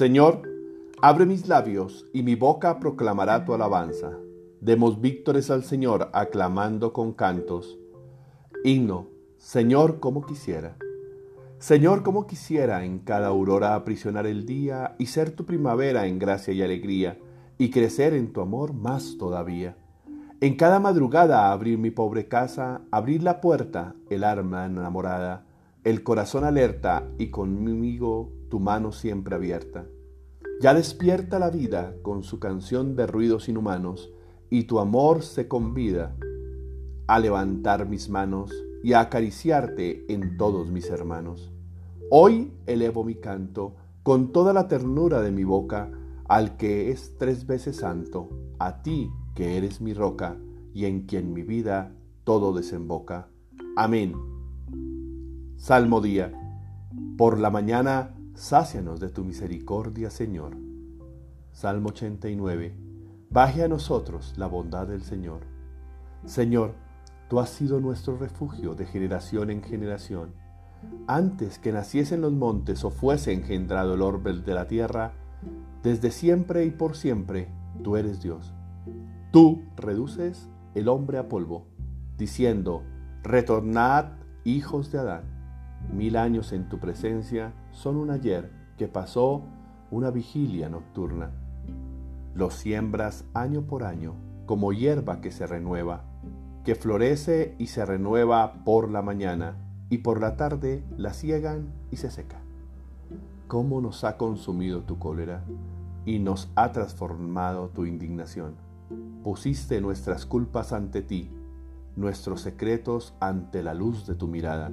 Señor, abre mis labios y mi boca proclamará tu alabanza. Demos víctores al Señor aclamando con cantos. Himno, Señor, como quisiera. Señor, como quisiera en cada aurora aprisionar el día y ser tu primavera en gracia y alegría y crecer en tu amor más todavía. En cada madrugada abrir mi pobre casa, abrir la puerta, el arma enamorada, el corazón alerta y conmigo tu mano siempre abierta. Ya despierta la vida con su canción de ruidos inhumanos, y tu amor se convida a levantar mis manos y a acariciarte en todos mis hermanos. Hoy elevo mi canto con toda la ternura de mi boca al que es tres veces santo, a ti que eres mi roca y en quien mi vida todo desemboca. Amén. Salmo día. Por la mañana, sácianos de tu misericordia, Señor. Salmo 89. Baje a nosotros la bondad del Señor. Señor, tú has sido nuestro refugio de generación en generación. Antes que naciesen los montes o fuese engendrado el orbe de la tierra, desde siempre y por siempre tú eres Dios. Tú reduces el hombre a polvo, diciendo, retornad hijos de Adán Mil años en tu presencia son un ayer que pasó una vigilia nocturna. Los siembras año por año como hierba que se renueva, que florece y se renueva por la mañana y por la tarde la ciegan y se seca. ¿Cómo nos ha consumido tu cólera y nos ha transformado tu indignación? Pusiste nuestras culpas ante ti, nuestros secretos ante la luz de tu mirada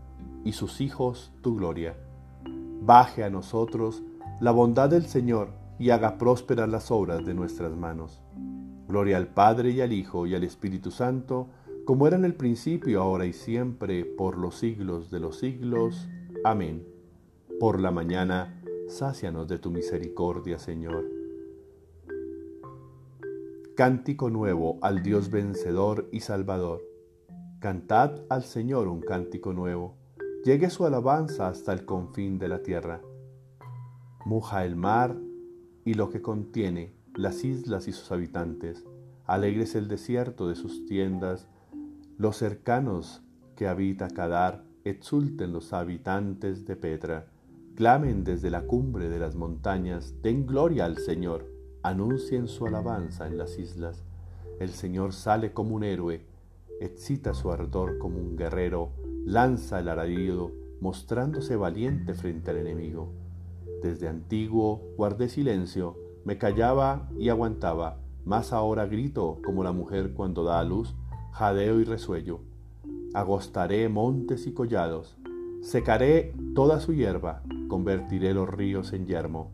y sus hijos tu gloria. Baje a nosotros la bondad del Señor y haga prósperas las obras de nuestras manos. Gloria al Padre y al Hijo y al Espíritu Santo, como era en el principio, ahora y siempre, por los siglos de los siglos. Amén. Por la mañana, sácianos de tu misericordia, Señor. Cántico nuevo al Dios vencedor y salvador. Cantad al Señor un cántico nuevo llegue su alabanza hasta el confín de la tierra. Muja el mar y lo que contiene, las islas y sus habitantes. Alegres el desierto de sus tiendas, los cercanos que habita Cadar, exulten los habitantes de Petra. Clamen desde la cumbre de las montañas, den gloria al Señor, anuncien su alabanza en las islas. El Señor sale como un héroe, excita su ardor como un guerrero, lanza el aradido, mostrándose valiente frente al enemigo. Desde antiguo guardé silencio, me callaba y aguantaba, más ahora grito como la mujer cuando da a luz, jadeo y resuello. Agostaré montes y collados, secaré toda su hierba, convertiré los ríos en yermo,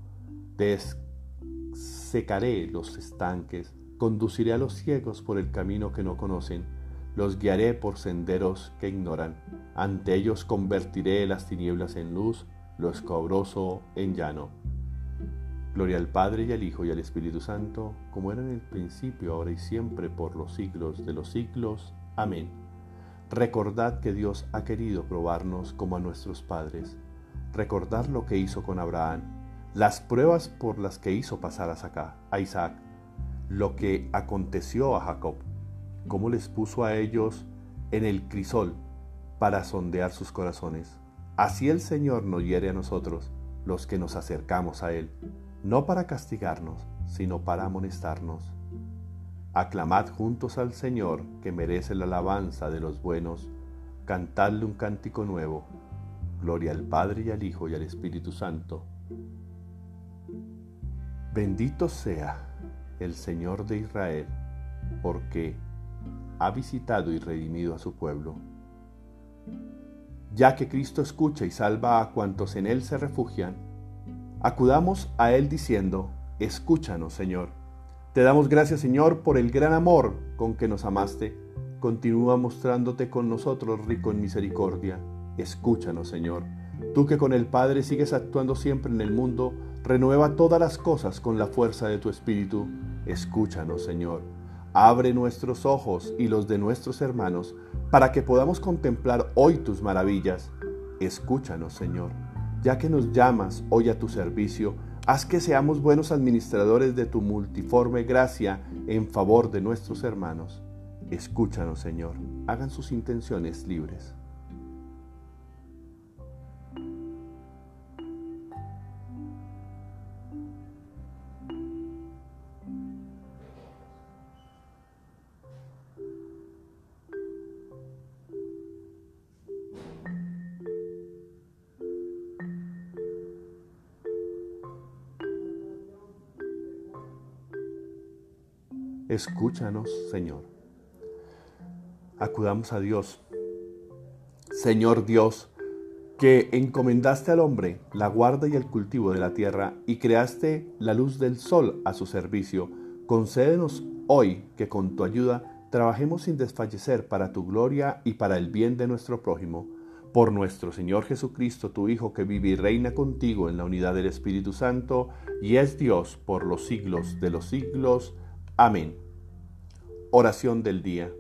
dessecaré los estanques, conduciré a los ciegos por el camino que no conocen, los guiaré por senderos que ignoran. Ante ellos convertiré las tinieblas en luz, lo escabroso en llano. Gloria al Padre y al Hijo y al Espíritu Santo, como era en el principio, ahora y siempre, por los siglos de los siglos. Amén. Recordad que Dios ha querido probarnos como a nuestros padres. Recordad lo que hizo con Abraham, las pruebas por las que hizo pasar a Isaac, lo que aconteció a Jacob cómo les puso a ellos en el crisol para sondear sus corazones. Así el Señor nos hiere a nosotros, los que nos acercamos a Él, no para castigarnos, sino para amonestarnos. Aclamad juntos al Señor, que merece la alabanza de los buenos, cantadle un cántico nuevo. Gloria al Padre y al Hijo y al Espíritu Santo. Bendito sea el Señor de Israel, porque ha visitado y redimido a su pueblo. Ya que Cristo escucha y salva a cuantos en Él se refugian, acudamos a Él diciendo, escúchanos Señor. Te damos gracias Señor por el gran amor con que nos amaste. Continúa mostrándote con nosotros rico en misericordia. Escúchanos Señor. Tú que con el Padre sigues actuando siempre en el mundo, renueva todas las cosas con la fuerza de tu Espíritu. Escúchanos Señor. Abre nuestros ojos y los de nuestros hermanos para que podamos contemplar hoy tus maravillas. Escúchanos, Señor, ya que nos llamas hoy a tu servicio, haz que seamos buenos administradores de tu multiforme gracia en favor de nuestros hermanos. Escúchanos, Señor, hagan sus intenciones libres. Escúchanos, Señor. Acudamos a Dios. Señor Dios, que encomendaste al hombre la guarda y el cultivo de la tierra y creaste la luz del sol a su servicio, concédenos hoy que con tu ayuda trabajemos sin desfallecer para tu gloria y para el bien de nuestro prójimo. Por nuestro Señor Jesucristo, tu Hijo, que vive y reina contigo en la unidad del Espíritu Santo, y es Dios por los siglos de los siglos. Amén. Oración del día.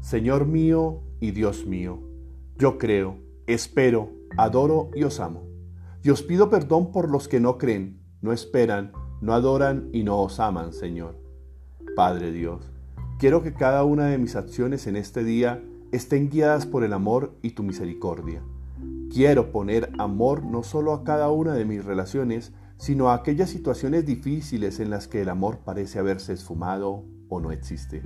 Señor mío y Dios mío, yo creo, espero, adoro y os amo. Y os pido perdón por los que no creen, no esperan, no adoran y no os aman, Señor. Padre Dios, quiero que cada una de mis acciones en este día estén guiadas por el amor y tu misericordia. Quiero poner amor no solo a cada una de mis relaciones, sino a aquellas situaciones difíciles en las que el amor parece haberse esfumado o no existe.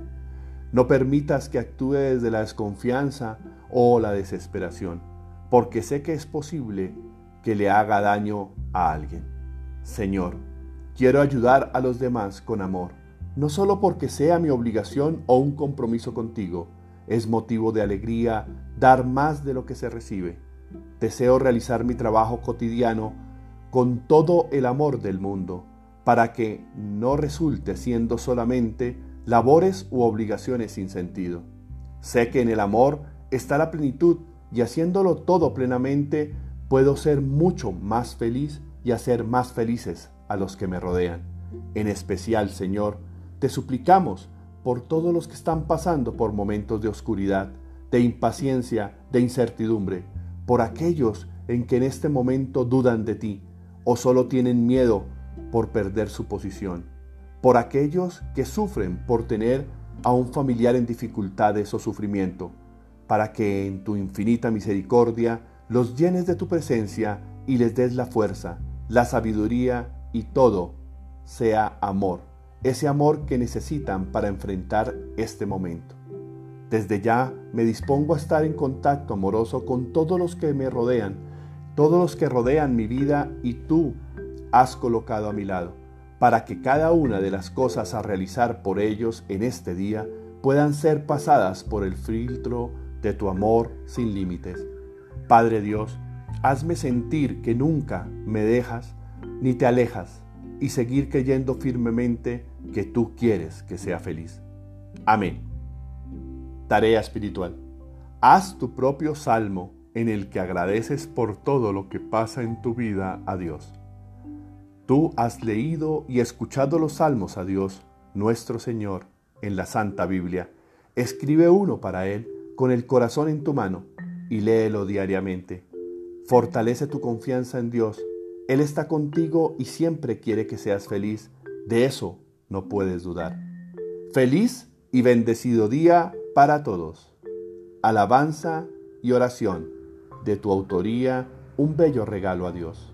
No permitas que actúe desde la desconfianza o la desesperación, porque sé que es posible que le haga daño a alguien. Señor, quiero ayudar a los demás con amor, no solo porque sea mi obligación o un compromiso contigo, es motivo de alegría dar más de lo que se recibe. Deseo realizar mi trabajo cotidiano con todo el amor del mundo, para que no resulte siendo solamente labores u obligaciones sin sentido. Sé que en el amor está la plenitud y haciéndolo todo plenamente puedo ser mucho más feliz y hacer más felices a los que me rodean. En especial, Señor, te suplicamos por todos los que están pasando por momentos de oscuridad, de impaciencia, de incertidumbre, por aquellos en que en este momento dudan de ti o solo tienen miedo por perder su posición por aquellos que sufren por tener a un familiar en dificultades o sufrimiento, para que en tu infinita misericordia los llenes de tu presencia y les des la fuerza, la sabiduría y todo sea amor, ese amor que necesitan para enfrentar este momento. Desde ya me dispongo a estar en contacto amoroso con todos los que me rodean, todos los que rodean mi vida y tú has colocado a mi lado para que cada una de las cosas a realizar por ellos en este día puedan ser pasadas por el filtro de tu amor sin límites. Padre Dios, hazme sentir que nunca me dejas ni te alejas y seguir creyendo firmemente que tú quieres que sea feliz. Amén. Tarea espiritual. Haz tu propio salmo en el que agradeces por todo lo que pasa en tu vida a Dios. Tú has leído y escuchado los salmos a Dios, nuestro Señor, en la Santa Biblia. Escribe uno para Él con el corazón en tu mano y léelo diariamente. Fortalece tu confianza en Dios. Él está contigo y siempre quiere que seas feliz. De eso no puedes dudar. Feliz y bendecido día para todos. Alabanza y oración de tu autoría, un bello regalo a Dios.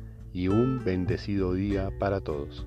y un bendecido día para todos.